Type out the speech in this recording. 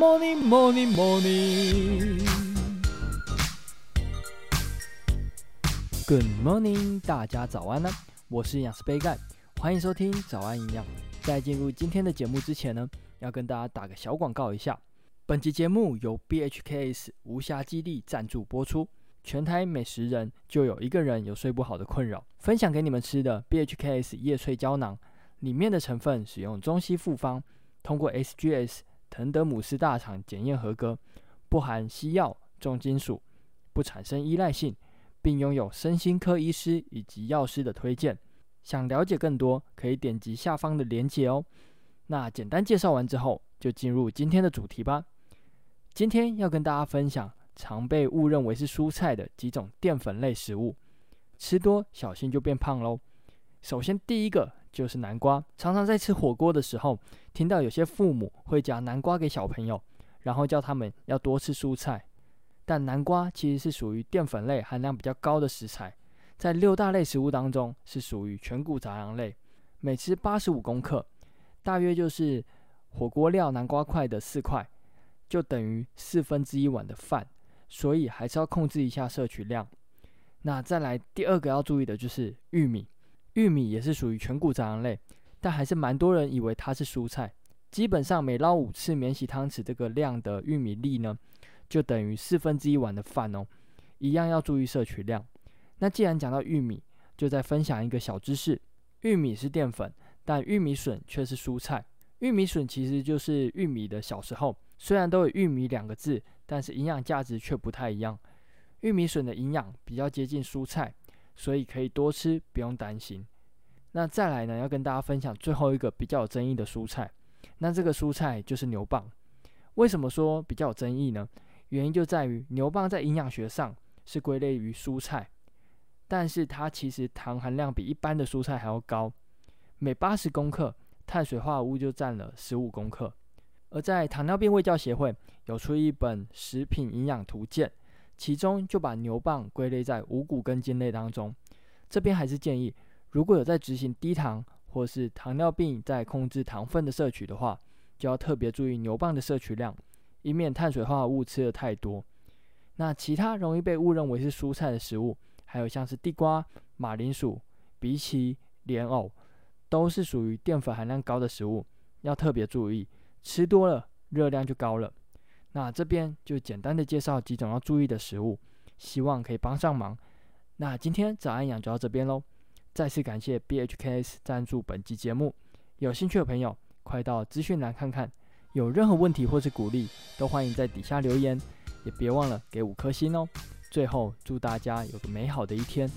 morning, morning, morning. Good morning，大家早安呢、我是养师杯盖，欢迎收听早安营养。在进入今天的节目之前呢，要跟大家打个小广告一下。本集节目由 BHKS 无暇基地赞助播出。全台每十人就有一个人有睡不好的困扰。分享给你们吃的 BHKS 叶萃胶囊，里面的成分使用中西复方，通过 SGS 腾德姆斯大厂检验合格，不含西药、重金属，不产生依赖性，并拥有身心科医师以及药师的推荐。想了解更多，可以点击下方的链接哦。那简单介绍完之后，就进入今天的主题吧。今天要跟大家分享常被误认为是蔬菜的几种淀粉类食物，吃多小心就变胖喽。首先第一个就是南瓜，常常在吃火锅的时候，听到有些父母会夹南瓜给小朋友，然后叫他们要多吃蔬菜。但南瓜其实是属于淀粉类含量比较高的食材，在六大类食物当中是属于全谷杂粮类，每吃八十五公克，大约就是火锅料南瓜块的四块。就等于四分之一碗的饭，所以还是要控制一下摄取量。那再来第二个要注意的就是玉米，玉米也是属于全谷杂粮类，但还是蛮多人以为它是蔬菜。基本上每捞五次免洗汤匙这个量的玉米粒呢，就等于四分之一碗的饭哦，一样要注意摄取量。那既然讲到玉米，就再分享一个小知识：玉米是淀粉，但玉米笋却是蔬菜。玉米笋其实就是玉米的小时候。虽然都有“玉米”两个字，但是营养价值却不太一样。玉米笋的营养比较接近蔬菜，所以可以多吃，不用担心。那再来呢，要跟大家分享最后一个比较有争议的蔬菜。那这个蔬菜就是牛蒡。为什么说比较有争议呢？原因就在于牛蒡在营养学上是归类于蔬菜，但是它其实糖含量比一般的蔬菜还要高，每八十公克碳水化合物就占了十五公克。而在糖尿病卫教协会有出一本食品营养图鉴，其中就把牛蒡归类在五谷根茎类当中。这边还是建议，如果有在执行低糖或是糖尿病在控制糖分的摄取的话，就要特别注意牛蒡的摄取量，以免碳水化合物吃得太多。那其他容易被误认为是蔬菜的食物，还有像是地瓜、马铃薯、荸荠、莲藕，都是属于淀粉含量高的食物，要特别注意。吃多了，热量就高了。那这边就简单的介绍几种要注意的食物，希望可以帮上忙。那今天早安养就到这边喽。再次感谢 BHKS 赞助本集节目。有兴趣的朋友，快到资讯栏看看。有任何问题或是鼓励，都欢迎在底下留言，也别忘了给五颗星哦。最后，祝大家有个美好的一天。